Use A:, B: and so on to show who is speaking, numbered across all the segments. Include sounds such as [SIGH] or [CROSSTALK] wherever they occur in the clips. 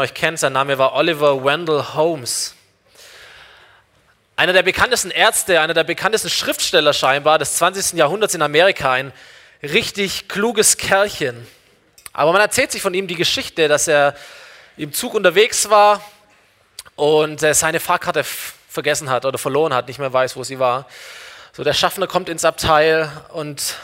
A: euch kennt, sein Name war Oliver Wendell Holmes. Einer der bekanntesten Ärzte, einer der bekanntesten Schriftsteller scheinbar des 20. Jahrhunderts in Amerika, ein richtig kluges Kerlchen. Aber man erzählt sich von ihm die Geschichte, dass er im Zug unterwegs war und seine Fahrkarte vergessen hat oder verloren hat, nicht mehr weiß, wo sie war. So, der Schaffner kommt ins Abteil und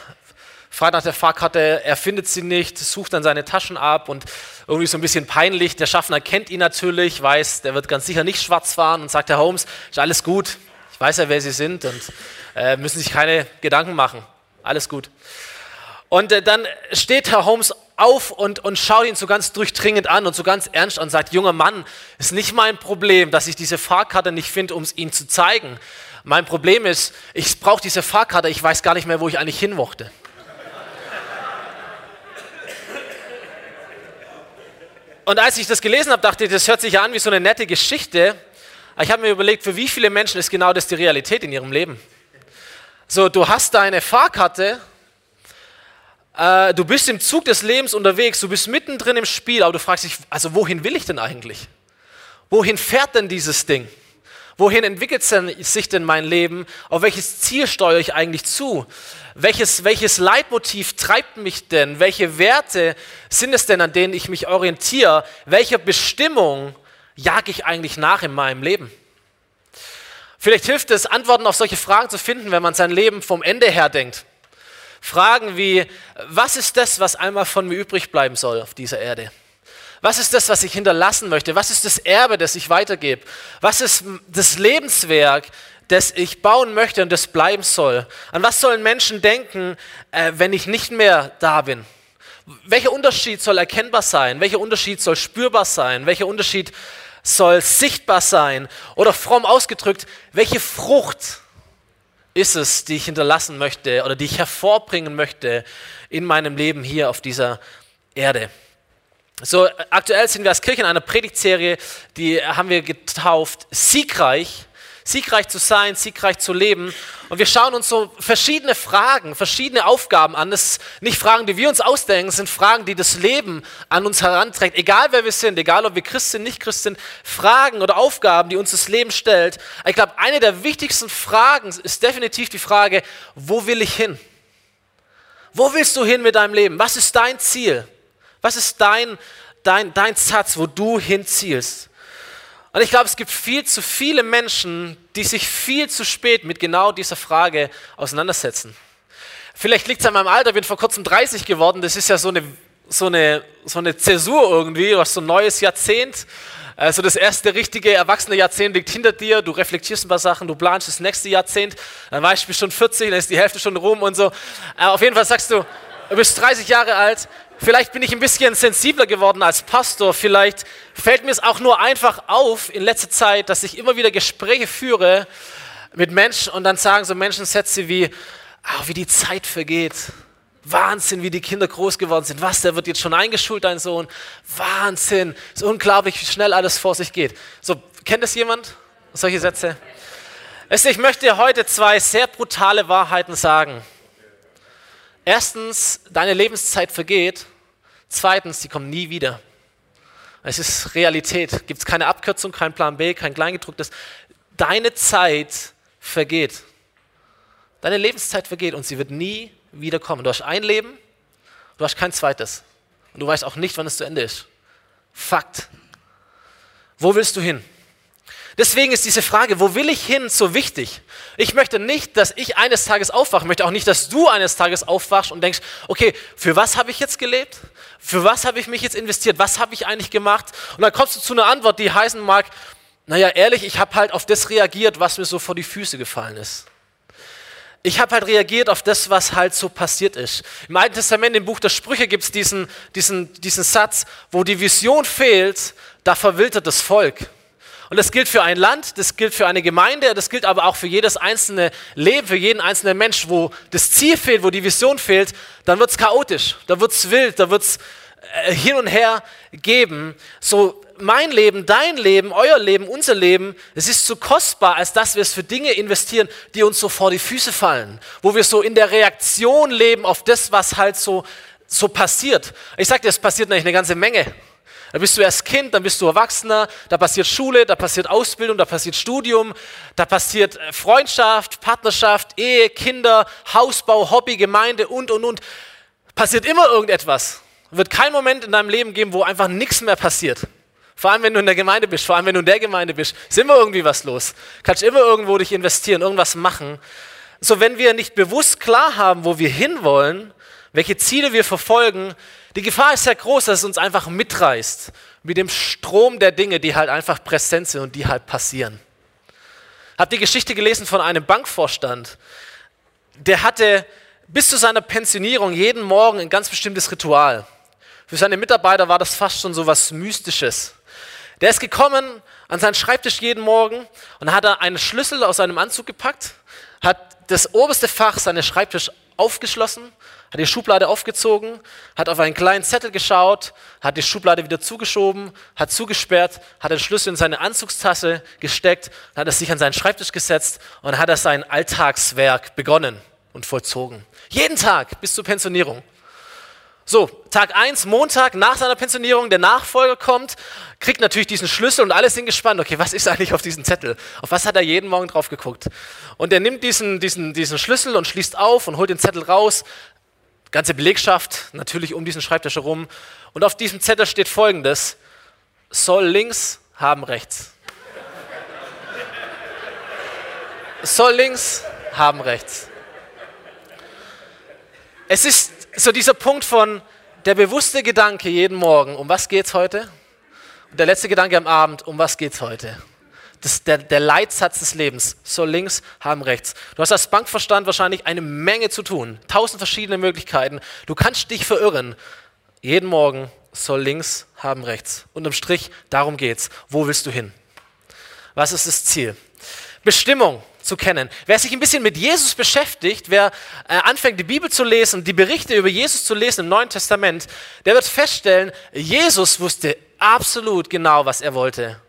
A: fragt nach der Fahrkarte, er findet sie nicht, sucht dann seine Taschen ab und irgendwie so ein bisschen peinlich. Der Schaffner kennt ihn natürlich, weiß, der wird ganz sicher nicht schwarz fahren und sagt, Herr Holmes, ist alles gut, ich weiß ja, wer Sie sind und äh, müssen sich keine Gedanken machen, alles gut. Und äh, dann steht Herr Holmes auf und, und schaut ihn so ganz durchdringend an und so ganz ernst und sagt, junger Mann, ist nicht mein Problem, dass ich diese Fahrkarte nicht finde, um es Ihnen zu zeigen. Mein Problem ist, ich brauche diese Fahrkarte, ich weiß gar nicht mehr, wo ich eigentlich hin Und als ich das gelesen habe, dachte ich, das hört sich an wie so eine nette Geschichte. Ich habe mir überlegt, für wie viele Menschen ist genau das die Realität in ihrem Leben? So, du hast deine Fahrkarte, äh, du bist im Zug des Lebens unterwegs, du bist mittendrin im Spiel, aber du fragst dich, also wohin will ich denn eigentlich? Wohin fährt denn dieses Ding? Wohin entwickelt sich denn mein Leben? Auf welches Ziel steuere ich eigentlich zu? Welches, welches Leitmotiv treibt mich denn? Welche Werte sind es denn, an denen ich mich orientiere? Welcher Bestimmung jage ich eigentlich nach in meinem Leben? Vielleicht hilft es, Antworten auf solche Fragen zu finden, wenn man sein Leben vom Ende her denkt. Fragen wie, was ist das, was einmal von mir übrig bleiben soll auf dieser Erde? Was ist das, was ich hinterlassen möchte? Was ist das Erbe, das ich weitergebe? Was ist das Lebenswerk, das ich bauen möchte und das bleiben soll? An was sollen Menschen denken, äh, wenn ich nicht mehr da bin? Welcher Unterschied soll erkennbar sein? Welcher Unterschied soll spürbar sein? Welcher Unterschied soll sichtbar sein? Oder fromm ausgedrückt, welche Frucht ist es, die ich hinterlassen möchte oder die ich hervorbringen möchte in meinem Leben hier auf dieser Erde? So, aktuell sind wir als Kirche in einer Predigtserie, die haben wir getauft, siegreich, siegreich zu sein, siegreich zu leben. Und wir schauen uns so verschiedene Fragen, verschiedene Aufgaben an. Das sind nicht Fragen, die wir uns ausdenken, sind Fragen, die das Leben an uns heranträgt. Egal wer wir sind, egal ob wir Christ sind, nicht Christ sind, Fragen oder Aufgaben, die uns das Leben stellt. Ich glaube, eine der wichtigsten Fragen ist definitiv die Frage, wo will ich hin? Wo willst du hin mit deinem Leben? Was ist dein Ziel? Was ist dein, dein, dein Satz, wo du hinzielst? Und ich glaube, es gibt viel zu viele Menschen, die sich viel zu spät mit genau dieser Frage auseinandersetzen. Vielleicht liegt es an meinem Alter, ich bin vor kurzem 30 geworden, das ist ja so eine, so eine, so eine Zäsur irgendwie, was so ein neues Jahrzehnt. Also das erste richtige erwachsene Jahrzehnt liegt hinter dir, du reflektierst ein paar Sachen, du planst das nächste Jahrzehnt, dann weißt du, bist schon 40, dann ist die Hälfte schon rum und so. Aber auf jeden Fall sagst du, du bist 30 Jahre alt, Vielleicht bin ich ein bisschen sensibler geworden als Pastor. Vielleicht fällt mir es auch nur einfach auf in letzter Zeit, dass ich immer wieder Gespräche führe mit Menschen und dann sagen so Menschensätze wie, oh, wie die Zeit vergeht. Wahnsinn, wie die Kinder groß geworden sind. Was, der wird jetzt schon eingeschult, dein Sohn. Wahnsinn. Es ist unglaublich, wie schnell alles vor sich geht. So, kennt das jemand? Solche Sätze? Ich möchte heute zwei sehr brutale Wahrheiten sagen. Erstens, deine Lebenszeit vergeht. Zweitens, sie kommt nie wieder. Es ist Realität. Gibt es keine Abkürzung, kein Plan B, kein Kleingedrucktes. Deine Zeit vergeht. Deine Lebenszeit vergeht und sie wird nie wiederkommen. Du hast ein Leben, du hast kein zweites. Und du weißt auch nicht, wann es zu Ende ist. Fakt. Wo willst du hin? Deswegen ist diese Frage, wo will ich hin, so wichtig. Ich möchte nicht, dass ich eines Tages aufwache, ich möchte auch nicht, dass du eines Tages aufwachst und denkst, okay, für was habe ich jetzt gelebt? Für was habe ich mich jetzt investiert? Was habe ich eigentlich gemacht? Und dann kommst du zu einer Antwort, die heißen mag, naja, ehrlich, ich habe halt auf das reagiert, was mir so vor die Füße gefallen ist. Ich habe halt reagiert auf das, was halt so passiert ist. Im Alten Testament, im Buch der Sprüche, gibt es diesen, diesen, diesen Satz, wo die Vision fehlt, da verwildert das Volk. Und das gilt für ein Land, das gilt für eine Gemeinde, das gilt aber auch für jedes einzelne Leben, für jeden einzelnen Mensch, wo das Ziel fehlt, wo die Vision fehlt, dann wird es chaotisch, da wird es wild, da wird es äh, hin und her geben. So mein Leben, dein Leben, euer Leben, unser Leben, es ist zu kostbar, als dass wir es für Dinge investieren, die uns so vor die Füße fallen, wo wir so in der Reaktion leben auf das, was halt so, so passiert. Ich sage dir, es passiert nämlich eine ganze Menge. Da bist du erst Kind, dann bist du Erwachsener, da passiert Schule, da passiert Ausbildung, da passiert Studium, da passiert äh, Freundschaft, Partnerschaft, Ehe, Kinder, Hausbau, Hobby, Gemeinde und, und, und. Passiert immer irgendetwas. Wird kein Moment in deinem Leben geben, wo einfach nichts mehr passiert. Vor allem, wenn du in der Gemeinde bist, vor allem, wenn du in der Gemeinde bist, ist immer irgendwie was los. Kannst immer irgendwo dich investieren, irgendwas machen. So, wenn wir nicht bewusst klar haben, wo wir hinwollen, welche Ziele wir verfolgen, die Gefahr ist sehr groß, dass es uns einfach mitreißt mit dem Strom der Dinge, die halt einfach präsent sind und die halt passieren. Habt die Geschichte gelesen von einem Bankvorstand, der hatte bis zu seiner Pensionierung jeden Morgen ein ganz bestimmtes Ritual. Für seine Mitarbeiter war das fast schon so was Mystisches. Der ist gekommen an seinen Schreibtisch jeden Morgen und hat einen Schlüssel aus seinem Anzug gepackt, hat das oberste Fach seines Schreibtisch aufgeschlossen, hat die Schublade aufgezogen, hat auf einen kleinen Zettel geschaut, hat die Schublade wieder zugeschoben, hat zugesperrt, hat den Schlüssel in seine Anzugstasse gesteckt, hat er sich an seinen Schreibtisch gesetzt und hat er sein Alltagswerk begonnen und vollzogen. Jeden Tag bis zur Pensionierung. So, Tag 1, Montag nach seiner Pensionierung, der Nachfolger kommt, kriegt natürlich diesen Schlüssel und alle sind gespannt, okay, was ist eigentlich auf diesem Zettel? Auf was hat er jeden Morgen drauf geguckt? Und er nimmt diesen, diesen, diesen Schlüssel und schließt auf und holt den Zettel raus, ganze Belegschaft natürlich um diesen Schreibtisch herum. Und auf diesem Zettel steht folgendes: soll links, haben rechts. soll links, haben rechts. Es ist so dieser Punkt von der bewusste Gedanke jeden Morgen, um was geht es heute? Und der letzte Gedanke am Abend, um was geht es heute? das, der, der Leitsatz des Lebens. Soll links, haben rechts. Du hast als Bankverstand wahrscheinlich eine Menge zu tun. Tausend verschiedene Möglichkeiten. Du kannst dich verirren. Jeden Morgen soll links, haben rechts. Unterm Strich, darum geht's. Wo willst du hin? Was ist das Ziel? Bestimmung zu kennen. Wer sich ein bisschen mit Jesus beschäftigt, wer äh, anfängt, die Bibel zu lesen, die Berichte über Jesus zu lesen im Neuen Testament, der wird feststellen, Jesus wusste absolut genau, was er wollte.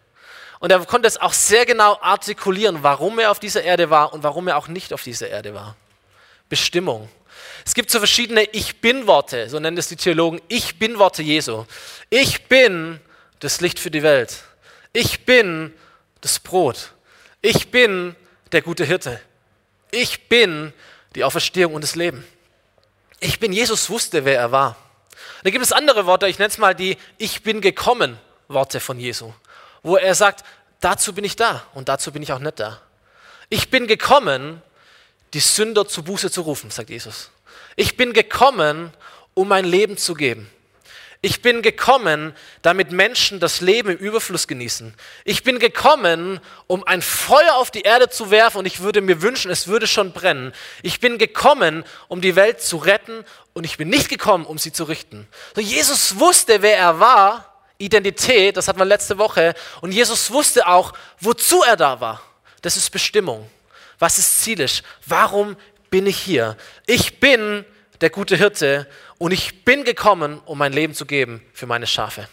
A: Und er konnte es auch sehr genau artikulieren, warum er auf dieser Erde war und warum er auch nicht auf dieser Erde war. Bestimmung. Es gibt so verschiedene Ich bin-Worte, so nennen es die Theologen, Ich bin-Worte Jesu. Ich bin das Licht für die Welt. Ich bin das Brot. Ich bin der gute Hirte. Ich bin die Auferstehung und das Leben. Ich bin, Jesus wusste, wer er war. Da gibt es andere Worte, ich nenne es mal die Ich bin gekommen Worte von Jesu wo er sagt, dazu bin ich da und dazu bin ich auch nicht da. Ich bin gekommen, die Sünder zu Buße zu rufen, sagt Jesus. Ich bin gekommen, um mein Leben zu geben. Ich bin gekommen, damit Menschen das Leben im Überfluss genießen. Ich bin gekommen, um ein Feuer auf die Erde zu werfen und ich würde mir wünschen, es würde schon brennen. Ich bin gekommen, um die Welt zu retten und ich bin nicht gekommen, um sie zu richten. So, Jesus wusste, wer er war Identität, das hatten wir letzte Woche. Und Jesus wusste auch, wozu er da war. Das ist Bestimmung. Was ist zielisch? Warum bin ich hier? Ich bin der gute Hirte und ich bin gekommen, um mein Leben zu geben für meine Schafe.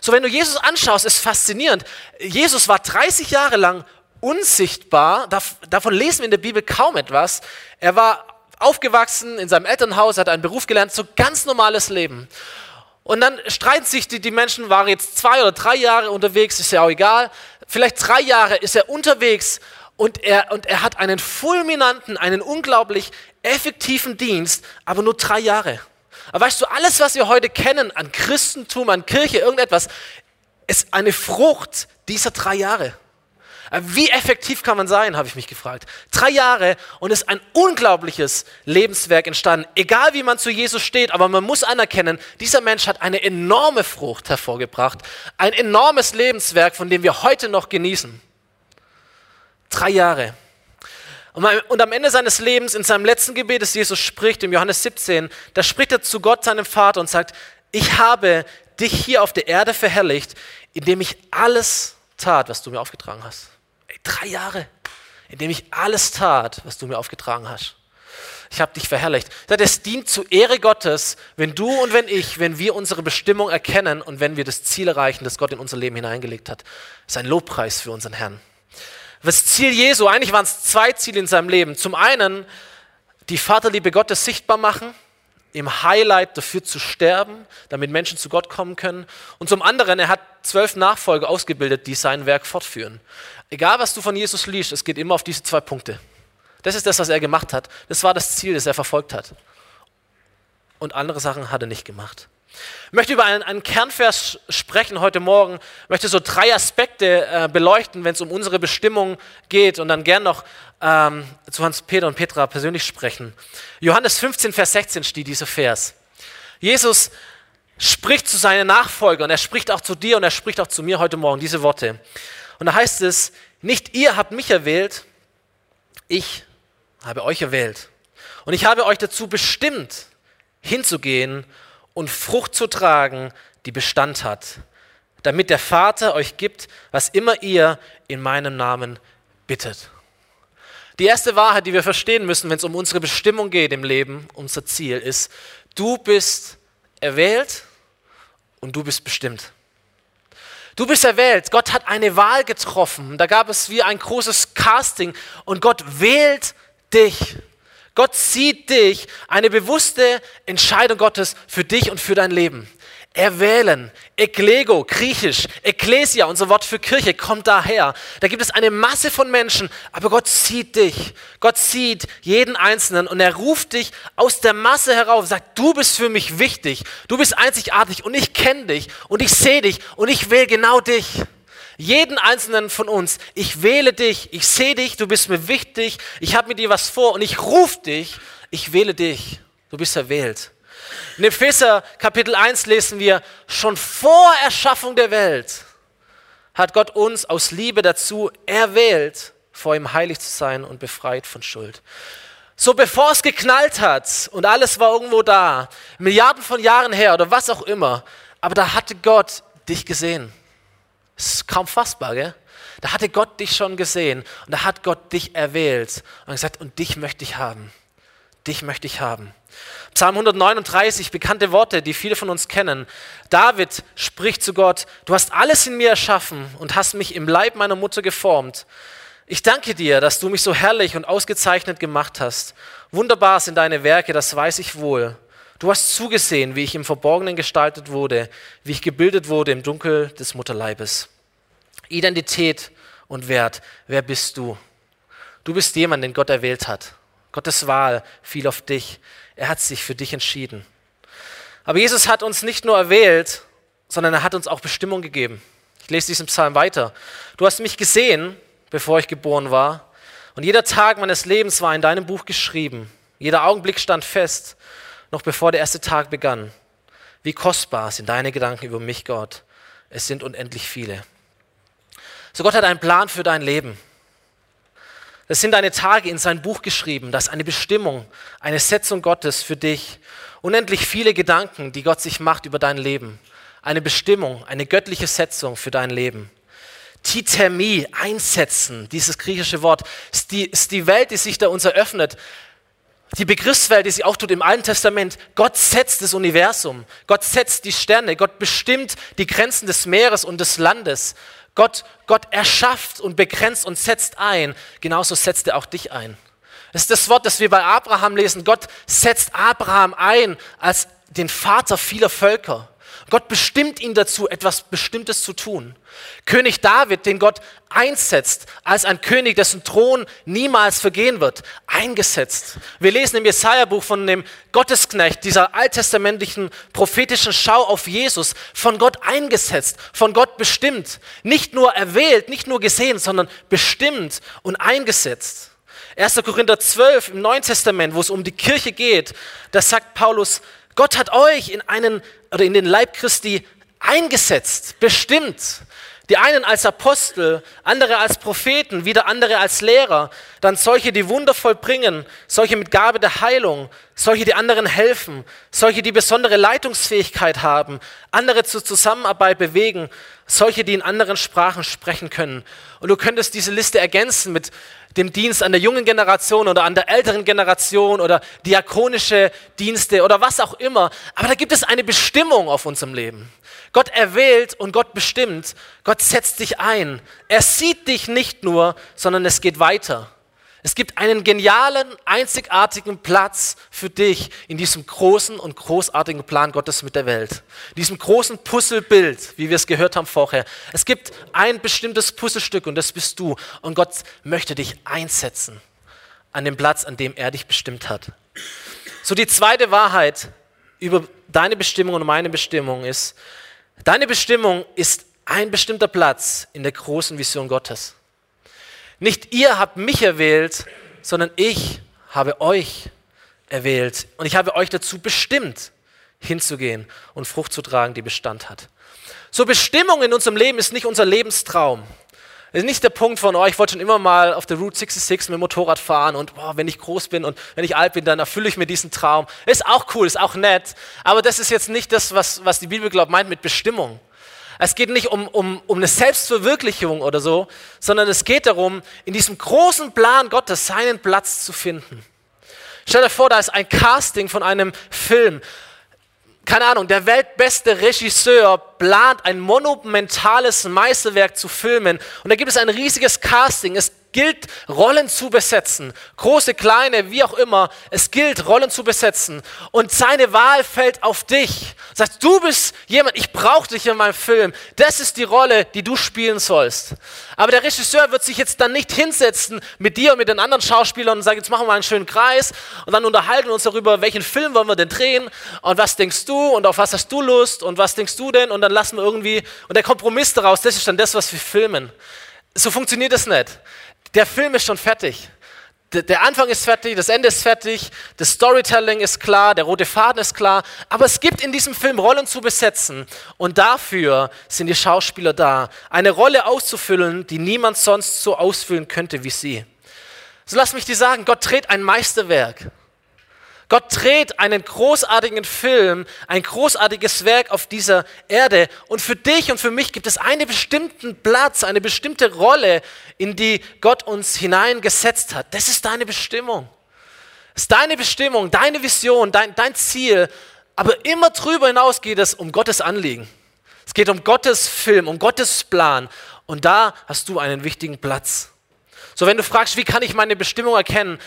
A: So, wenn du Jesus anschaust, ist faszinierend. Jesus war 30 Jahre lang unsichtbar. Davon lesen wir in der Bibel kaum etwas. Er war aufgewachsen in seinem Elternhaus, hat einen Beruf gelernt, so ganz normales Leben. Und dann streiten sich die, die Menschen, waren jetzt zwei oder drei Jahre unterwegs, ist ja auch egal. Vielleicht drei Jahre ist er unterwegs und er, und er hat einen fulminanten, einen unglaublich effektiven Dienst, aber nur drei Jahre. Aber weißt du, alles, was wir heute kennen an Christentum, an Kirche, irgendetwas, ist eine Frucht dieser drei Jahre. Äh, wie effektiv kann man sein, habe ich mich gefragt. Drei Jahre und es ist ein unglaubliches Lebenswerk entstanden. Egal wie man zu Jesus steht, aber man muss anerkennen, dieser Mensch hat eine enorme Frucht hervorgebracht. Ein enormes Lebenswerk, von dem wir heute noch genießen. Drei Jahre. Und am Ende seines Lebens, in seinem letzten Gebet, das Jesus spricht, im Johannes 17, da spricht er zu Gott, seinem Vater, und sagt, ich habe dich hier auf der Erde verherrlicht, indem ich alles tat, was du mir aufgetragen hast. Drei Jahre, in dem ich alles tat, was du mir aufgetragen hast. Ich habe dich verherrlicht. Es dient zur Ehre Gottes, wenn du und wenn ich, wenn wir unsere Bestimmung erkennen und wenn wir das Ziel erreichen, das Gott in unser Leben hineingelegt hat. Das ist ein Lobpreis für unseren Herrn. Das Ziel Jesu, eigentlich waren es zwei Ziele in seinem Leben. Zum einen die Vaterliebe Gottes sichtbar machen im Highlight dafür zu sterben, damit Menschen zu Gott kommen können. Und zum anderen, er hat zwölf Nachfolger ausgebildet, die sein Werk fortführen. Egal, was du von Jesus liest, es geht immer auf diese zwei Punkte. Das ist das, was er gemacht hat. Das war das Ziel, das er verfolgt hat. Und andere Sachen hat er nicht gemacht. Ich möchte über einen, einen Kernvers sprechen heute Morgen. Ich möchte so drei Aspekte äh, beleuchten, wenn es um unsere Bestimmung geht und dann gern noch ähm, zu Hans-Peter und Petra persönlich sprechen. Johannes 15, Vers 16 steht dieser Vers. Jesus spricht zu seinen Nachfolgern, er spricht auch zu dir und er spricht auch zu mir heute Morgen diese Worte. Und da heißt es, nicht ihr habt mich erwählt, ich habe euch erwählt. Und ich habe euch dazu bestimmt, hinzugehen und Frucht zu tragen, die Bestand hat, damit der Vater euch gibt, was immer ihr in meinem Namen bittet. Die erste Wahrheit, die wir verstehen müssen, wenn es um unsere Bestimmung geht im Leben, unser Ziel ist, du bist erwählt und du bist bestimmt. Du bist erwählt. Gott hat eine Wahl getroffen. Da gab es wie ein großes Casting und Gott wählt dich. Gott sieht dich, eine bewusste Entscheidung Gottes für dich und für dein Leben. Erwählen, Eklego, griechisch, Ekklesia, unser Wort für Kirche, kommt daher. Da gibt es eine Masse von Menschen, aber Gott sieht dich. Gott sieht jeden Einzelnen und er ruft dich aus der Masse herauf, sagt, du bist für mich wichtig, du bist einzigartig und ich kenne dich und ich sehe dich und ich wähle genau dich jeden einzelnen von uns, ich wähle dich, ich sehe dich, du bist mir wichtig, ich habe mit dir was vor und ich rufe dich, ich wähle dich, du bist erwählt. In Epheser Kapitel 1 lesen wir, schon vor Erschaffung der Welt hat Gott uns aus Liebe dazu erwählt, vor ihm heilig zu sein und befreit von Schuld. So bevor es geknallt hat und alles war irgendwo da, Milliarden von Jahren her oder was auch immer, aber da hatte Gott dich gesehen. Das ist kaum fassbar, gell? Da hatte Gott dich schon gesehen und da hat Gott dich erwählt und gesagt, und dich möchte ich haben. Dich möchte ich haben. Psalm 139, bekannte Worte, die viele von uns kennen. David spricht zu Gott, du hast alles in mir erschaffen und hast mich im Leib meiner Mutter geformt. Ich danke dir, dass du mich so herrlich und ausgezeichnet gemacht hast. Wunderbar sind deine Werke, das weiß ich wohl. Du hast zugesehen, wie ich im Verborgenen gestaltet wurde, wie ich gebildet wurde im Dunkel des Mutterleibes. Identität und Wert. Wer bist du? Du bist jemand, den Gott erwählt hat. Gottes Wahl fiel auf dich. Er hat sich für dich entschieden. Aber Jesus hat uns nicht nur erwählt, sondern er hat uns auch Bestimmung gegeben. Ich lese diesen Psalm weiter. Du hast mich gesehen, bevor ich geboren war. Und jeder Tag meines Lebens war in deinem Buch geschrieben. Jeder Augenblick stand fest noch bevor der erste Tag begann. Wie kostbar sind deine Gedanken über mich, Gott. Es sind unendlich viele. So Gott hat einen Plan für dein Leben. Das sind deine Tage in sein Buch geschrieben. Das ist eine Bestimmung, eine Setzung Gottes für dich. Unendlich viele Gedanken, die Gott sich macht über dein Leben. Eine Bestimmung, eine göttliche Setzung für dein Leben. Tithermie, einsetzen, dieses griechische Wort, ist die, ist die Welt, die sich da uns eröffnet, die Begriffswelt, die sie auch tut im Alten Testament, Gott setzt das Universum, Gott setzt die Sterne, Gott bestimmt die Grenzen des Meeres und des Landes. Gott, Gott erschafft und begrenzt und setzt ein. Genauso setzt er auch dich ein. Das ist das Wort, das wir bei Abraham lesen. Gott setzt Abraham ein als den Vater vieler Völker. Gott bestimmt ihn dazu, etwas Bestimmtes zu tun. König David, den Gott einsetzt als ein König, dessen Thron niemals vergehen wird, eingesetzt. Wir lesen im Jesaja-Buch von dem Gottesknecht, dieser alttestamentlichen prophetischen Schau auf Jesus, von Gott eingesetzt, von Gott bestimmt. Nicht nur erwählt, nicht nur gesehen, sondern bestimmt und eingesetzt. 1. Korinther 12 im Neuen Testament, wo es um die Kirche geht, da sagt Paulus, Gott hat euch in einen oder in den Leib Christi eingesetzt, bestimmt. Die einen als Apostel, andere als Propheten, wieder andere als Lehrer, dann solche, die Wunder vollbringen, solche mit Gabe der Heilung, solche, die anderen helfen, solche, die besondere Leitungsfähigkeit haben, andere zur Zusammenarbeit bewegen, solche, die in anderen Sprachen sprechen können. Und du könntest diese Liste ergänzen mit dem Dienst an der jungen Generation oder an der älteren Generation oder diakonische Dienste oder was auch immer. Aber da gibt es eine Bestimmung auf unserem Leben. Gott erwählt und Gott bestimmt. Gott setzt dich ein. Er sieht dich nicht nur, sondern es geht weiter. Es gibt einen genialen, einzigartigen Platz für dich in diesem großen und großartigen Plan Gottes mit der Welt. In diesem großen Puzzlebild, wie wir es gehört haben vorher. Es gibt ein bestimmtes Puzzlestück und das bist du. Und Gott möchte dich einsetzen an dem Platz, an dem er dich bestimmt hat. So die zweite Wahrheit über deine Bestimmung und meine Bestimmung ist, deine Bestimmung ist ein bestimmter Platz in der großen Vision Gottes. Nicht ihr habt mich erwählt, sondern ich habe euch erwählt. Und ich habe euch dazu bestimmt, hinzugehen und Frucht zu tragen, die Bestand hat. So Bestimmung in unserem Leben ist nicht unser Lebenstraum. Das ist nicht der Punkt von, oh, ich wollte schon immer mal auf der Route 66 mit dem Motorrad fahren und oh, wenn ich groß bin und wenn ich alt bin, dann erfülle ich mir diesen Traum. Ist auch cool, ist auch nett, aber das ist jetzt nicht das, was, was die Bibel glaubt, meint mit Bestimmung. Es geht nicht um, um, um eine Selbstverwirklichung oder so, sondern es geht darum, in diesem großen Plan Gottes seinen Platz zu finden. Stell dir vor, da ist ein Casting von einem Film. Keine Ahnung, der weltbeste Regisseur plant ein monumentales Meisterwerk zu filmen und da gibt es ein riesiges Casting. Es gilt, Rollen zu besetzen. Große, kleine, wie auch immer. Es gilt, Rollen zu besetzen. Und seine Wahl fällt auf dich. Sagt, du bist jemand, ich brauche dich in meinem Film. Das ist die Rolle, die du spielen sollst. Aber der Regisseur wird sich jetzt dann nicht hinsetzen mit dir und mit den anderen Schauspielern und sagen, jetzt machen wir einen schönen Kreis und dann unterhalten wir uns darüber, welchen Film wollen wir denn drehen und was denkst du und auf was hast du Lust und was denkst du denn und dann lassen wir irgendwie, und der Kompromiss daraus, das ist dann das, was wir filmen. So funktioniert das nicht der Film ist schon fertig. Der Anfang ist fertig, das Ende ist fertig, das Storytelling ist klar, der rote Faden ist klar, aber es gibt in diesem Film Rollen zu besetzen und dafür sind die Schauspieler da, eine Rolle auszufüllen, die niemand sonst so ausfüllen könnte wie sie. So lass mich dir sagen, Gott dreht ein Meisterwerk. Gott dreht einen großartigen Film, ein großartiges Werk auf dieser Erde. Und für dich und für mich gibt es einen bestimmten Platz, eine bestimmte Rolle, in die Gott uns hineingesetzt hat. Das ist deine Bestimmung. Das ist deine Bestimmung, deine Vision, dein, dein Ziel. Aber immer drüber hinaus geht es um Gottes Anliegen. Es geht um Gottes Film, um Gottes Plan. Und da hast du einen wichtigen Platz. So, wenn du fragst, wie kann ich meine Bestimmung erkennen,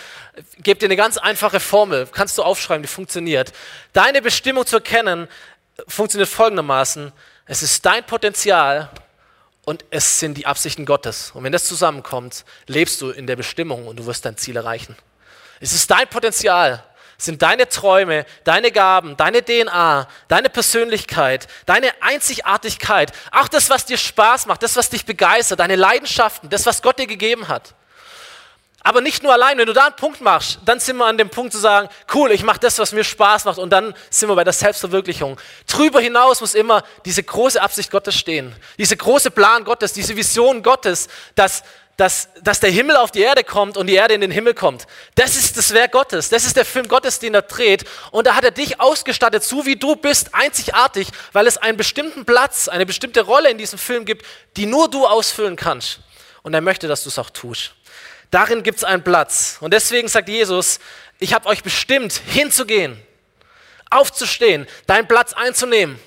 A: gebe dir eine ganz einfache Formel, kannst du aufschreiben, die funktioniert. Deine Bestimmung zu erkennen funktioniert folgendermaßen: Es ist dein Potenzial und es sind die Absichten Gottes. Und wenn das zusammenkommt, lebst du in der Bestimmung und du wirst dein Ziel erreichen. Es ist dein Potenzial, sind deine Träume, deine Gaben, deine DNA, deine Persönlichkeit, deine Einzigartigkeit, auch das, was dir Spaß macht, das, was dich begeistert, deine Leidenschaften, das, was Gott dir gegeben hat. Aber nicht nur allein, wenn du da einen Punkt machst, dann sind wir an dem Punkt zu sagen, cool, ich mache das, was mir Spaß macht und dann sind wir bei der Selbstverwirklichung. Drüber hinaus muss immer diese große Absicht Gottes stehen, diese große Plan Gottes, diese Vision Gottes, dass, dass, dass der Himmel auf die Erde kommt und die Erde in den Himmel kommt. Das ist das Werk Gottes, das ist der Film Gottes, den er dreht und da hat er dich ausgestattet, so wie du bist, einzigartig, weil es einen bestimmten Platz, eine bestimmte Rolle in diesem Film gibt, die nur du ausfüllen kannst und er möchte, dass du es auch tust. Darin gibt es einen Platz. Und deswegen sagt Jesus, ich habe euch bestimmt, hinzugehen, aufzustehen, deinen Platz einzunehmen.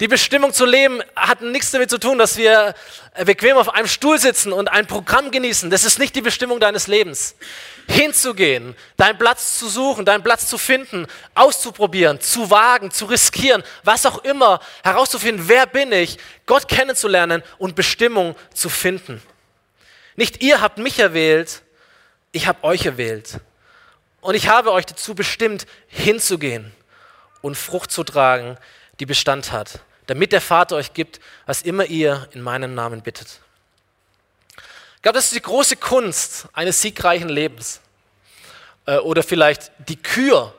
A: Die Bestimmung zu leben hat nichts damit zu tun, dass wir bequem auf einem Stuhl sitzen und ein Programm genießen. Das ist nicht die Bestimmung deines Lebens. Hinzugehen, deinen Platz zu suchen, deinen Platz zu finden, auszuprobieren, zu wagen, zu riskieren, was auch immer, herauszufinden, wer bin ich, Gott kennenzulernen und Bestimmung zu finden. Nicht ihr habt mich erwählt, ich habe euch erwählt. Und ich habe euch dazu bestimmt, hinzugehen und Frucht zu tragen, die Bestand hat, damit der Vater euch gibt, was immer ihr in meinem Namen bittet. Ich glaube, das ist die große Kunst eines siegreichen Lebens. Äh, oder vielleicht die Kür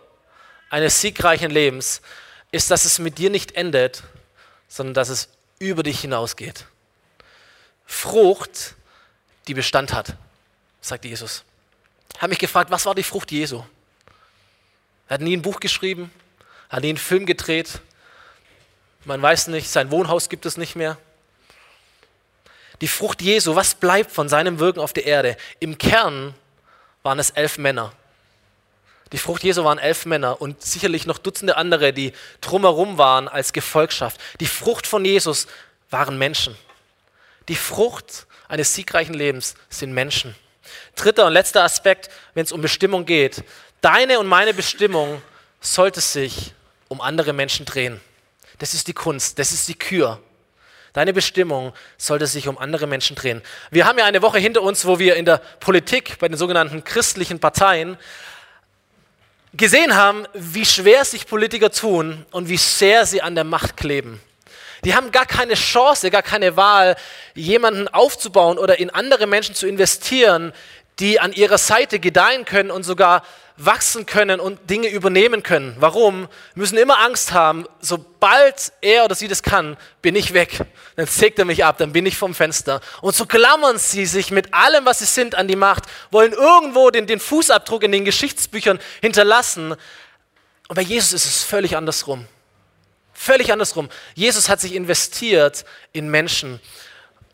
A: eines siegreichen Lebens ist, dass es mit dir nicht endet, sondern dass es über dich hinausgeht. Frucht die Bestand hat, sagt Jesus. Ich habe mich gefragt, was war die Frucht Jesu? Er hat nie ein Buch geschrieben, hat nie einen Film gedreht. Man weiß nicht, sein Wohnhaus gibt es nicht mehr. Die Frucht Jesu, was bleibt von seinem Wirken auf der Erde? Im Kern waren es elf Männer. Die Frucht Jesu waren elf Männer und sicherlich noch Dutzende andere, die drumherum waren als Gefolgschaft. Die Frucht von Jesus waren Menschen. Die Frucht eines siegreichen Lebens sind Menschen. Dritter und letzter Aspekt, wenn es um Bestimmung geht. Deine und meine Bestimmung sollte sich um andere Menschen drehen. Das ist die Kunst, das ist die Kür. Deine Bestimmung sollte sich um andere Menschen drehen. Wir haben ja eine Woche hinter uns, wo wir in der Politik bei den sogenannten christlichen Parteien gesehen haben, wie schwer sich Politiker tun und wie sehr sie an der Macht kleben. Die haben gar keine Chance, gar keine Wahl, jemanden aufzubauen oder in andere Menschen zu investieren, die an ihrer Seite gedeihen können und sogar wachsen können und Dinge übernehmen können. Warum? Müssen immer Angst haben, sobald er oder sie das kann, bin ich weg. Dann sägt er mich ab, dann bin ich vom Fenster. Und so klammern sie sich mit allem, was sie sind, an die Macht, wollen irgendwo den, den Fußabdruck in den Geschichtsbüchern hinterlassen. Und bei Jesus ist es völlig andersrum. Völlig andersrum. Jesus hat sich investiert in Menschen.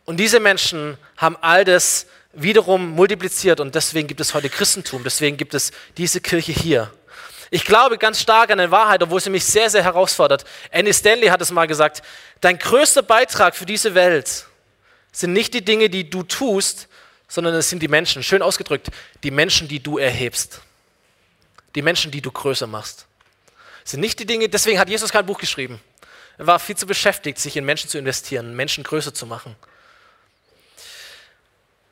A: Und diese Menschen haben all das wiederum multipliziert und deswegen gibt es heute Christentum, deswegen gibt es diese Kirche hier. Ich glaube ganz stark an eine Wahrheit, obwohl sie mich sehr, sehr herausfordert. Annie Stanley hat es mal gesagt, dein größter Beitrag für diese Welt sind nicht die Dinge, die du tust, sondern es sind die Menschen, schön ausgedrückt, die Menschen, die du erhebst. Die Menschen, die du größer machst. Es sind nicht die Dinge, deswegen hat Jesus kein Buch geschrieben. Er war viel zu beschäftigt, sich in Menschen zu investieren, Menschen größer zu machen.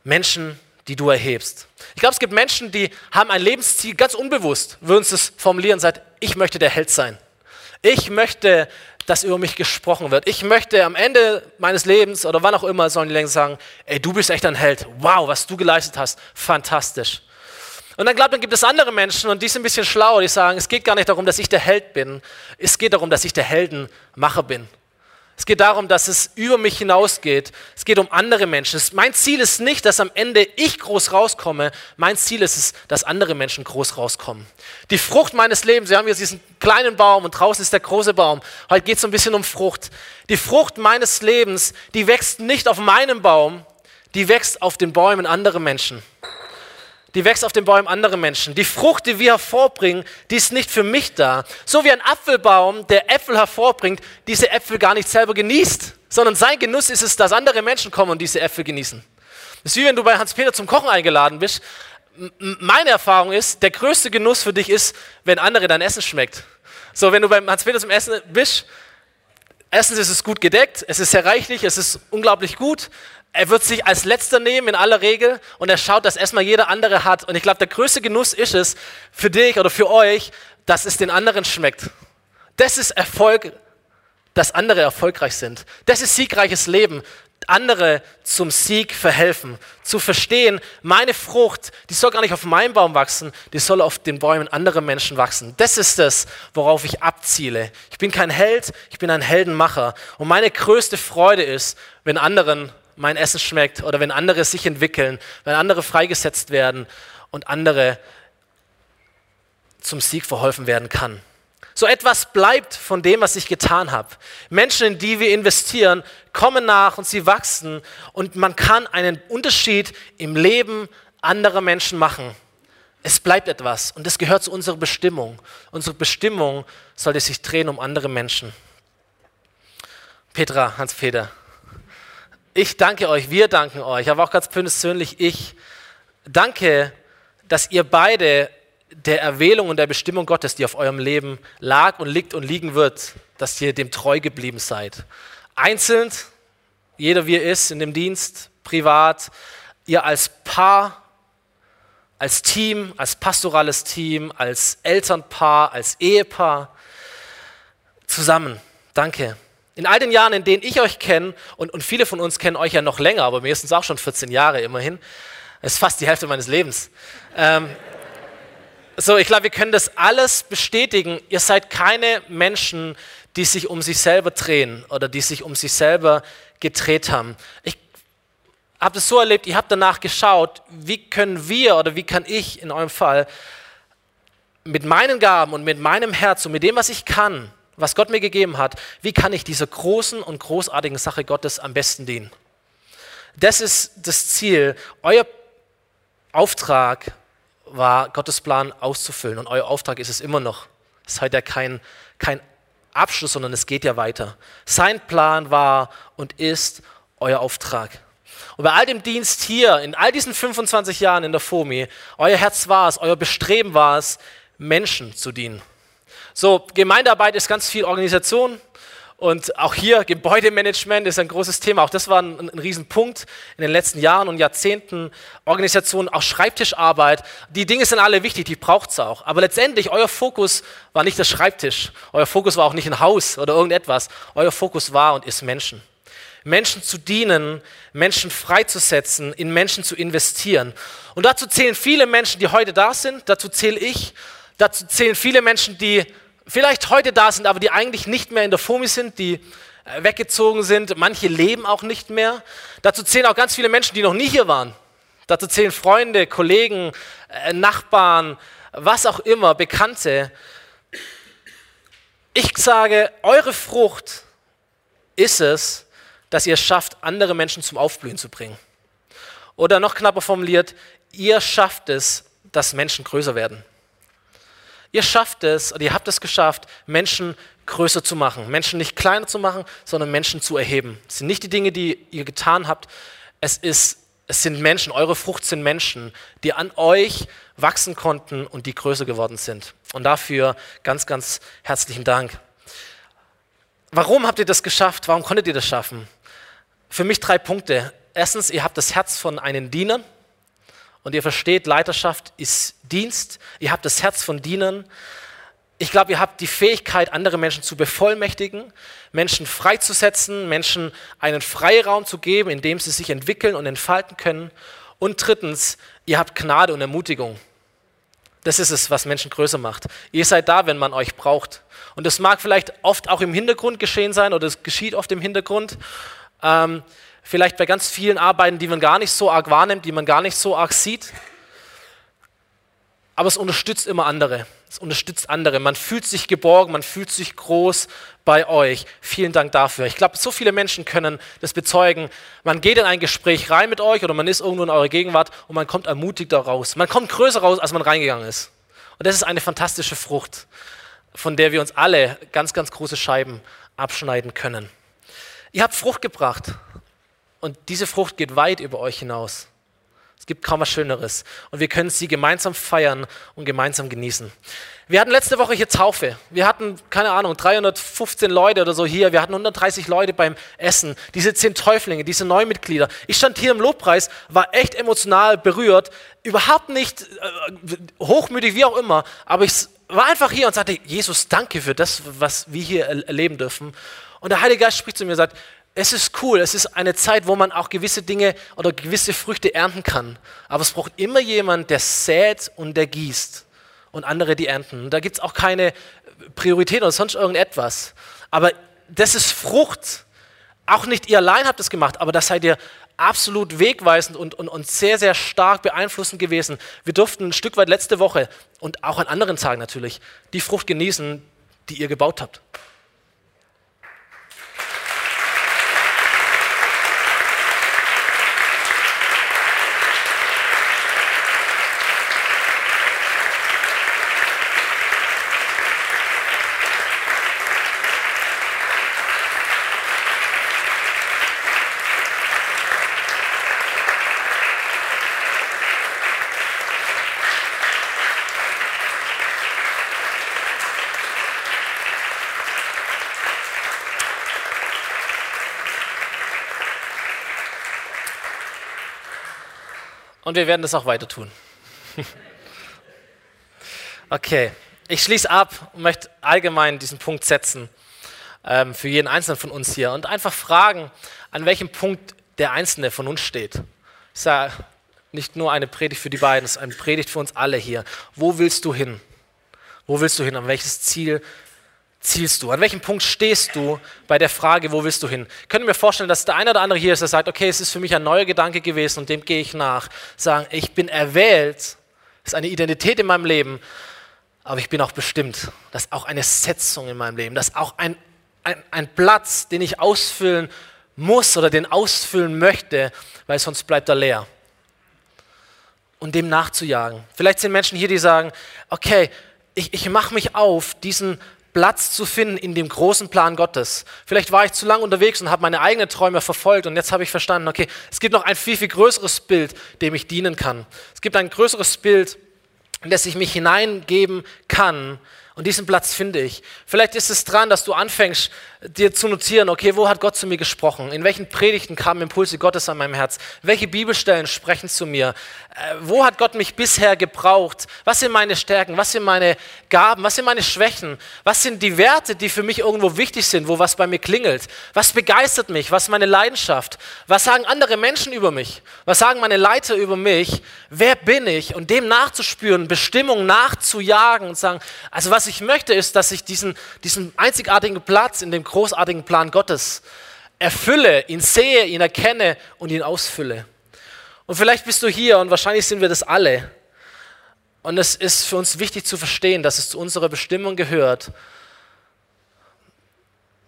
A: Menschen, die du erhebst. Ich glaube, es gibt Menschen, die haben ein Lebensziel ganz unbewusst, würden es das formulieren sagen, ich möchte der Held sein. Ich möchte, dass über mich gesprochen wird. Ich möchte am Ende meines Lebens oder wann auch immer sollen die längst sagen, ey, du bist echt ein Held. Wow, was du geleistet hast. Fantastisch. Und dann glaubt, dann gibt es andere Menschen und die sind ein bisschen schlauer, die sagen, es geht gar nicht darum, dass ich der Held bin. Es geht darum, dass ich der Heldenmacher bin. Es geht darum, dass es über mich hinausgeht. Es geht um andere Menschen. Mein Ziel ist nicht, dass am Ende ich groß rauskomme. Mein Ziel ist es, dass andere Menschen groß rauskommen. Die Frucht meines Lebens, wir haben hier diesen kleinen Baum und draußen ist der große Baum. Heute geht es so ein bisschen um Frucht. Die Frucht meines Lebens, die wächst nicht auf meinem Baum, die wächst auf den Bäumen anderer Menschen die wächst auf den Bäumen anderer Menschen. Die Frucht, die wir hervorbringen, die ist nicht für mich da. So wie ein Apfelbaum, der Äpfel hervorbringt, diese Äpfel gar nicht selber genießt, sondern sein Genuss ist es, dass andere Menschen kommen und diese Äpfel genießen. Das ist wie wenn du bei Hans-Peter zum Kochen eingeladen bist. Meine Erfahrung ist, der größte Genuss für dich ist, wenn andere dein Essen schmeckt. So, wenn du beim Hans-Peter zum Essen bist, erstens ist es gut gedeckt, es ist sehr reichlich, es ist unglaublich gut, er wird sich als letzter nehmen in aller Regel und er schaut, dass erstmal jeder andere hat. Und ich glaube, der größte Genuss ist es für dich oder für euch, dass es den anderen schmeckt. Das ist Erfolg, dass andere erfolgreich sind. Das ist siegreiches Leben. Andere zum Sieg verhelfen, zu verstehen, meine Frucht, die soll gar nicht auf meinem Baum wachsen, die soll auf den Bäumen anderer Menschen wachsen. Das ist es, worauf ich abziele. Ich bin kein Held, ich bin ein Heldenmacher. Und meine größte Freude ist, wenn anderen mein Essen schmeckt oder wenn andere sich entwickeln, wenn andere freigesetzt werden und andere zum Sieg verholfen werden kann. So etwas bleibt von dem, was ich getan habe. Menschen, in die wir investieren, kommen nach und sie wachsen und man kann einen Unterschied im Leben anderer Menschen machen. Es bleibt etwas und das gehört zu unserer Bestimmung. Unsere Bestimmung sollte sich drehen um andere Menschen. Petra, Hans-Peter, ich danke euch, wir danken euch, aber auch ganz persönlich ich danke, dass ihr beide der Erwählung und der Bestimmung Gottes, die auf eurem Leben lag und liegt und liegen wird, dass ihr dem treu geblieben seid. Einzeln, jeder wie er ist in dem Dienst, privat, ihr als Paar, als Team, als pastorales Team, als Elternpaar, als Ehepaar, zusammen. Danke. In all den Jahren, in denen ich euch kenne, und, und viele von uns kennen euch ja noch länger, aber meistens auch schon 14 Jahre immerhin, das ist fast die Hälfte meines Lebens. Ähm, so, ich glaube, wir können das alles bestätigen. Ihr seid keine Menschen, die sich um sich selber drehen oder die sich um sich selber gedreht haben. Ich habe das so erlebt, ihr habt danach geschaut, wie können wir oder wie kann ich in eurem Fall mit meinen Gaben und mit meinem Herz und mit dem, was ich kann, was Gott mir gegeben hat, wie kann ich dieser großen und großartigen Sache Gottes am besten dienen? Das ist das Ziel. Euer Auftrag war, Gottes Plan auszufüllen und euer Auftrag ist es immer noch. Es ist heute ja kein, kein Abschluss, sondern es geht ja weiter. Sein Plan war und ist euer Auftrag. Und bei all dem Dienst hier, in all diesen 25 Jahren in der FOMI, euer Herz war es, euer Bestreben war es, Menschen zu dienen. So, Gemeindearbeit ist ganz viel Organisation, und auch hier Gebäudemanagement ist ein großes Thema. Auch das war ein, ein Riesenpunkt in den letzten Jahren und Jahrzehnten. Organisation, auch Schreibtischarbeit. Die Dinge sind alle wichtig, die braucht es auch. Aber letztendlich, euer Fokus war nicht das Schreibtisch. Euer Fokus war auch nicht ein Haus oder irgendetwas. Euer Fokus war und ist Menschen. Menschen zu dienen, Menschen freizusetzen, in Menschen zu investieren. Und dazu zählen viele Menschen, die heute da sind. Dazu zähle ich. Dazu zählen viele Menschen, die vielleicht heute da sind, aber die eigentlich nicht mehr in der FOMI sind, die äh, weggezogen sind. Manche leben auch nicht mehr. Dazu zählen auch ganz viele Menschen, die noch nie hier waren. Dazu zählen Freunde, Kollegen, äh, Nachbarn, was auch immer, Bekannte. Ich sage, eure Frucht ist es, dass ihr es schafft, andere Menschen zum Aufblühen zu bringen. Oder noch knapper formuliert, ihr schafft es, dass Menschen größer werden. Ihr schafft es und ihr habt es geschafft, Menschen größer zu machen. Menschen nicht kleiner zu machen, sondern Menschen zu erheben. Es sind nicht die Dinge, die ihr getan habt. Es, ist, es sind Menschen, eure Frucht sind Menschen, die an euch wachsen konnten und die größer geworden sind. Und dafür ganz, ganz herzlichen Dank. Warum habt ihr das geschafft? Warum konntet ihr das schaffen? Für mich drei Punkte. Erstens, ihr habt das Herz von einem Diener und ihr versteht, Leiterschaft ist Dienst. Ihr habt das Herz von Dienern. Ich glaube, ihr habt die Fähigkeit, andere Menschen zu bevollmächtigen, Menschen freizusetzen, Menschen einen Freiraum zu geben, in dem sie sich entwickeln und entfalten können. Und drittens, ihr habt Gnade und Ermutigung. Das ist es, was Menschen größer macht. Ihr seid da, wenn man euch braucht. Und das mag vielleicht oft auch im Hintergrund geschehen sein oder es geschieht oft im Hintergrund. Ähm, vielleicht bei ganz vielen Arbeiten, die man gar nicht so arg wahrnimmt, die man gar nicht so arg sieht. Aber es unterstützt immer andere. Es unterstützt andere. Man fühlt sich geborgen, man fühlt sich groß bei euch. Vielen Dank dafür. Ich glaube, so viele Menschen können das bezeugen. Man geht in ein Gespräch rein mit euch oder man ist irgendwo in eurer Gegenwart und man kommt ermutigt da raus. Man kommt größer raus, als man reingegangen ist. Und das ist eine fantastische Frucht, von der wir uns alle ganz, ganz große Scheiben abschneiden können. Ihr habt Frucht gebracht. Und diese Frucht geht weit über euch hinaus. Es gibt kaum was Schöneres. Und wir können sie gemeinsam feiern und gemeinsam genießen. Wir hatten letzte Woche hier Taufe. Wir hatten, keine Ahnung, 315 Leute oder so hier. Wir hatten 130 Leute beim Essen. Diese zehn Täuflinge, diese Neumitglieder. Ich stand hier im Lobpreis, war echt emotional berührt. Überhaupt nicht äh, hochmütig, wie auch immer. Aber ich war einfach hier und sagte, Jesus, danke für das, was wir hier erleben dürfen. Und der Heilige Geist spricht zu mir und sagt, es ist cool, es ist eine Zeit, wo man auch gewisse Dinge oder gewisse Früchte ernten kann. Aber es braucht immer jemand, der sät und der gießt und andere, die ernten. Und da gibt es auch keine Priorität oder sonst irgendetwas. Aber das ist Frucht. Auch nicht ihr allein habt es gemacht, aber das seid ihr absolut wegweisend und, und, und sehr, sehr stark beeinflussend gewesen. Wir durften ein Stück weit letzte Woche und auch an anderen Tagen natürlich die Frucht genießen, die ihr gebaut habt. Und wir werden das auch weiter tun. [LAUGHS] okay, ich schließe ab und möchte allgemein diesen Punkt setzen ähm, für jeden Einzelnen von uns hier und einfach fragen, an welchem Punkt der Einzelne von uns steht. Ich sage nicht nur eine Predigt für die beiden, es ist eine Predigt für uns alle hier. Wo willst du hin? Wo willst du hin? An welches Ziel zielst du? An welchem Punkt stehst du bei der Frage, wo willst du hin? Ich könnte mir vorstellen, dass der eine oder andere hier ist, der sagt, okay, es ist für mich ein neuer Gedanke gewesen und dem gehe ich nach. Sagen, ich bin erwählt, das ist eine Identität in meinem Leben, aber ich bin auch bestimmt. Das ist auch eine Setzung in meinem Leben. Das ist auch ein, ein, ein Platz, den ich ausfüllen muss oder den ausfüllen möchte, weil sonst bleibt er leer. Und dem nachzujagen. Vielleicht sind Menschen hier, die sagen, okay, ich, ich mache mich auf, diesen Platz zu finden in dem großen Plan Gottes. Vielleicht war ich zu lange unterwegs und habe meine eigenen Träume verfolgt und jetzt habe ich verstanden, okay, es gibt noch ein viel, viel größeres Bild, dem ich dienen kann. Es gibt ein größeres Bild, in das ich mich hineingeben kann und diesen Platz finde ich. Vielleicht ist es dran, dass du anfängst, dir zu notieren, okay, wo hat Gott zu mir gesprochen? In welchen Predigten kamen Impulse Gottes an meinem Herz? Welche Bibelstellen sprechen zu mir? Äh, wo hat Gott mich bisher gebraucht? Was sind meine Stärken? Was sind meine Gaben? Was sind meine Schwächen? Was sind die Werte, die für mich irgendwo wichtig sind, wo was bei mir klingelt? Was begeistert mich? Was ist meine Leidenschaft? Was sagen andere Menschen über mich? Was sagen meine Leiter über mich? Wer bin ich? Und dem nachzuspüren, Bestimmung nachzujagen und sagen, also was ich möchte, ist, dass ich diesen, diesen einzigartigen Platz in dem großartigen Plan Gottes erfülle, ihn sehe, ihn erkenne und ihn ausfülle. Und vielleicht bist du hier und wahrscheinlich sind wir das alle. Und es ist für uns wichtig zu verstehen, dass es zu unserer Bestimmung gehört,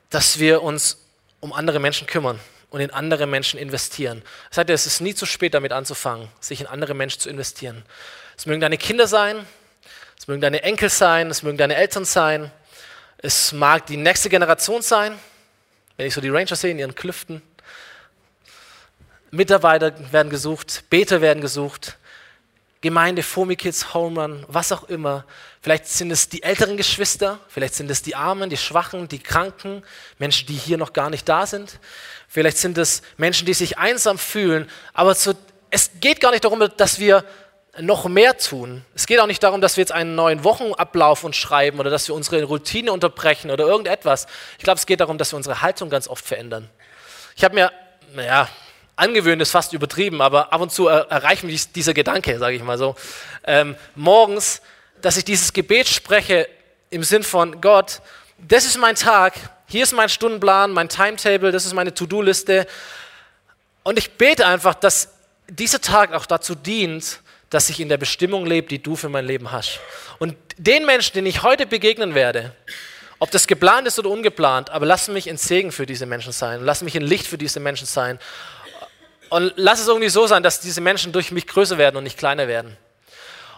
A: dass wir uns um andere Menschen kümmern und in andere Menschen investieren. Das heißt, es ist nie zu spät, damit anzufangen, sich in andere Menschen zu investieren. Es mögen deine Kinder sein, es mögen deine Enkel sein, es mögen deine Eltern sein, es mag die nächste Generation sein, wenn ich so die Ranger sehe in ihren Klüften. Mitarbeiter werden gesucht, Beter werden gesucht, Gemeinde, Fomi Kids, Home was auch immer. Vielleicht sind es die älteren Geschwister, vielleicht sind es die Armen, die Schwachen, die Kranken, Menschen, die hier noch gar nicht da sind. Vielleicht sind es Menschen, die sich einsam fühlen. Aber so, es geht gar nicht darum, dass wir noch mehr tun. Es geht auch nicht darum, dass wir jetzt einen neuen Wochenablauf uns schreiben oder dass wir unsere Routine unterbrechen oder irgendetwas. Ich glaube, es geht darum, dass wir unsere Haltung ganz oft verändern. Ich habe mir, naja, angewöhnt ist fast übertrieben, aber ab und zu erreicht mich dieser Gedanke, sage ich mal so, ähm, morgens, dass ich dieses Gebet spreche im Sinn von Gott, das ist mein Tag, hier ist mein Stundenplan, mein Timetable, das ist meine To-Do-Liste und ich bete einfach, dass dieser Tag auch dazu dient, dass ich in der Bestimmung lebe, die du für mein Leben hast. Und den Menschen, den ich heute begegnen werde, ob das geplant ist oder ungeplant, aber lass mich ein Segen für diese Menschen sein. Lass mich ein Licht für diese Menschen sein. Und lass es irgendwie so sein, dass diese Menschen durch mich größer werden und nicht kleiner werden.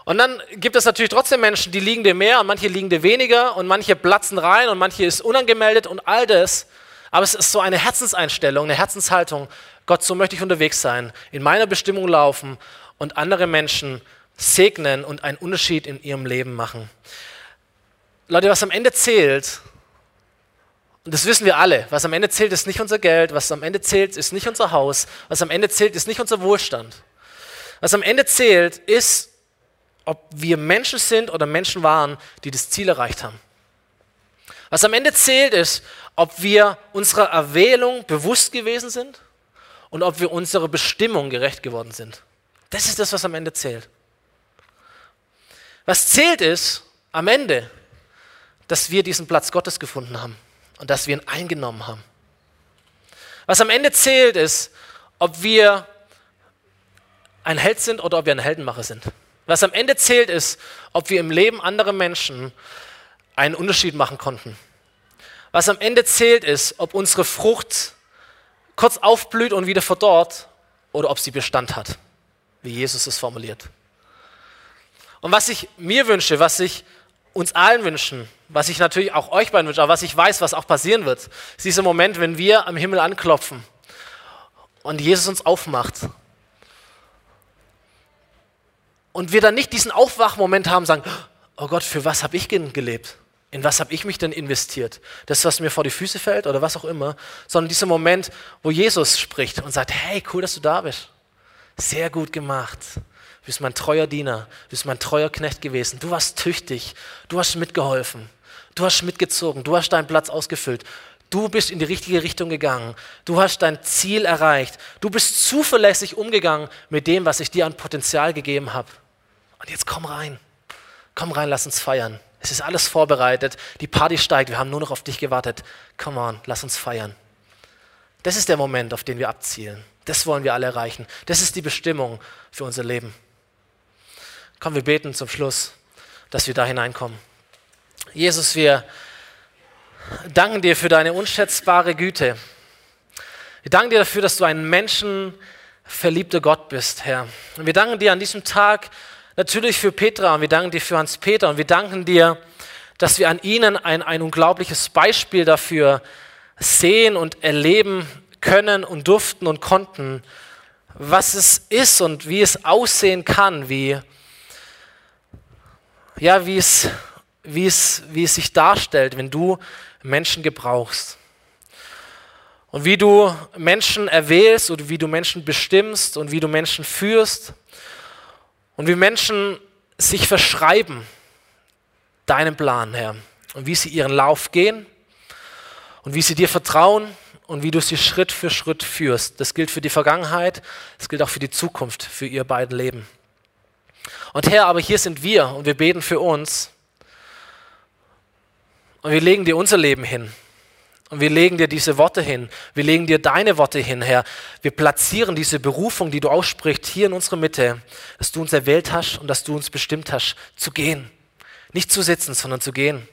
A: Und dann gibt es natürlich trotzdem Menschen, die liegen dir mehr und manche liegen dir weniger und manche platzen rein und manche ist unangemeldet und all das. Aber es ist so eine Herzenseinstellung, eine Herzenshaltung. Gott, so möchte ich unterwegs sein, in meiner Bestimmung laufen und andere Menschen segnen und einen Unterschied in ihrem Leben machen. Leute, was am Ende zählt, und das wissen wir alle, was am Ende zählt, ist nicht unser Geld, was am Ende zählt, ist nicht unser Haus, was am Ende zählt, ist nicht unser Wohlstand. Was am Ende zählt, ist, ob wir Menschen sind oder Menschen waren, die das Ziel erreicht haben. Was am Ende zählt, ist, ob wir unserer Erwählung bewusst gewesen sind und ob wir unserer Bestimmung gerecht geworden sind. Das ist das, was am Ende zählt. Was zählt ist am Ende, dass wir diesen Platz Gottes gefunden haben und dass wir ihn eingenommen haben. Was am Ende zählt ist, ob wir ein Held sind oder ob wir ein Heldenmacher sind. Was am Ende zählt ist, ob wir im Leben anderer Menschen einen Unterschied machen konnten. Was am Ende zählt ist, ob unsere Frucht kurz aufblüht und wieder verdorrt oder ob sie Bestand hat wie Jesus es formuliert. Und was ich mir wünsche, was ich uns allen wünschen, was ich natürlich auch euch beiden wünsche, aber was ich weiß, was auch passieren wird, ist dieser Moment, wenn wir am Himmel anklopfen und Jesus uns aufmacht. Und wir dann nicht diesen Aufwachmoment haben, sagen, oh Gott, für was habe ich gelebt? In was habe ich mich denn investiert? Das, was mir vor die Füße fällt oder was auch immer, sondern dieser Moment, wo Jesus spricht und sagt, hey, cool, dass du da bist. Sehr gut gemacht. Du bist mein treuer Diener, du bist mein treuer Knecht gewesen. Du warst tüchtig, du hast mitgeholfen, du hast mitgezogen, du hast deinen Platz ausgefüllt. Du bist in die richtige Richtung gegangen. Du hast dein Ziel erreicht. Du bist zuverlässig umgegangen mit dem, was ich dir an Potenzial gegeben habe. Und jetzt komm rein. Komm rein, lass uns feiern. Es ist alles vorbereitet. Die Party steigt. Wir haben nur noch auf dich gewartet. Come on, lass uns feiern. Das ist der Moment, auf den wir abzielen. Das wollen wir alle erreichen. Das ist die Bestimmung für unser Leben. Komm, wir beten zum Schluss, dass wir da hineinkommen. Jesus, wir danken dir für deine unschätzbare Güte. Wir danken dir dafür, dass du ein menschenverliebter Gott bist, Herr. Und wir danken dir an diesem Tag natürlich für Petra und wir danken dir für Hans-Peter und wir danken dir, dass wir an ihnen ein, ein unglaubliches Beispiel dafür sehen und erleben können und durften und konnten, was es ist und wie es aussehen kann, wie, ja, wie, es, wie, es, wie es sich darstellt, wenn du Menschen gebrauchst. Und wie du Menschen erwählst und wie du Menschen bestimmst und wie du Menschen führst und wie Menschen sich verschreiben deinem Plan, Herr. Und wie sie ihren Lauf gehen und wie sie dir vertrauen und wie du sie Schritt für Schritt führst. Das gilt für die Vergangenheit, das gilt auch für die Zukunft, für ihr beiden Leben. Und Herr, aber hier sind wir und wir beten für uns und wir legen dir unser Leben hin. Und wir legen dir diese Worte hin. Wir legen dir deine Worte hin, Herr. Wir platzieren diese Berufung, die du aussprichst, hier in unserer Mitte, dass du uns erwählt hast und dass du uns bestimmt hast, zu gehen. Nicht zu sitzen, sondern zu gehen.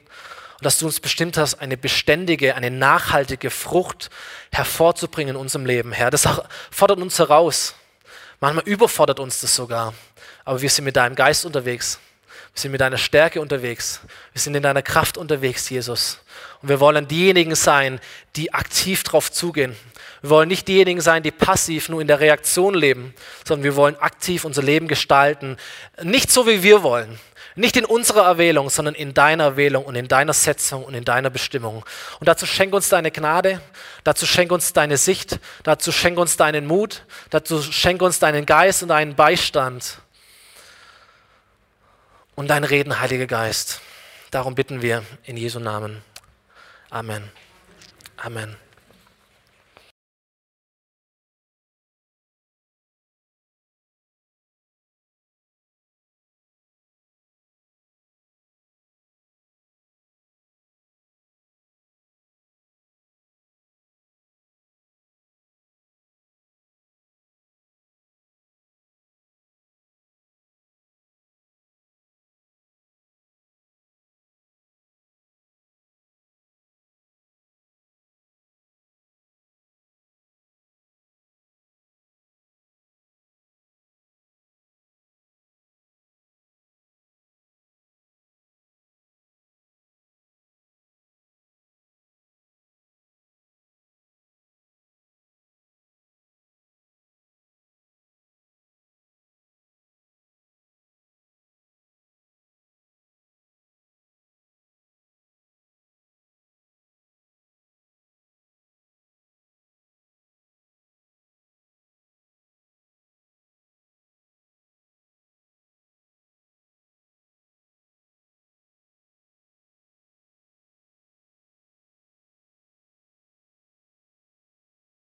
A: Und dass du uns bestimmt hast, eine beständige, eine nachhaltige Frucht hervorzubringen in unserem Leben, Herr. Das fordert uns heraus. Manchmal überfordert uns das sogar. Aber wir sind mit deinem Geist unterwegs. Wir sind mit deiner Stärke unterwegs. Wir sind in deiner Kraft unterwegs, Jesus. Und wir wollen diejenigen sein, die aktiv darauf zugehen. Wir wollen nicht diejenigen sein, die passiv nur in der Reaktion leben, sondern wir wollen aktiv unser Leben gestalten. Nicht so, wie wir wollen. Nicht in unserer Erwählung, sondern in deiner Erwählung und in deiner Setzung und in deiner Bestimmung. Und dazu schenk uns deine Gnade, dazu schenk uns deine Sicht, dazu schenk uns deinen Mut, dazu schenk uns deinen Geist und deinen Beistand und dein Reden, Heiliger Geist. Darum bitten wir in Jesu Namen. Amen. Amen.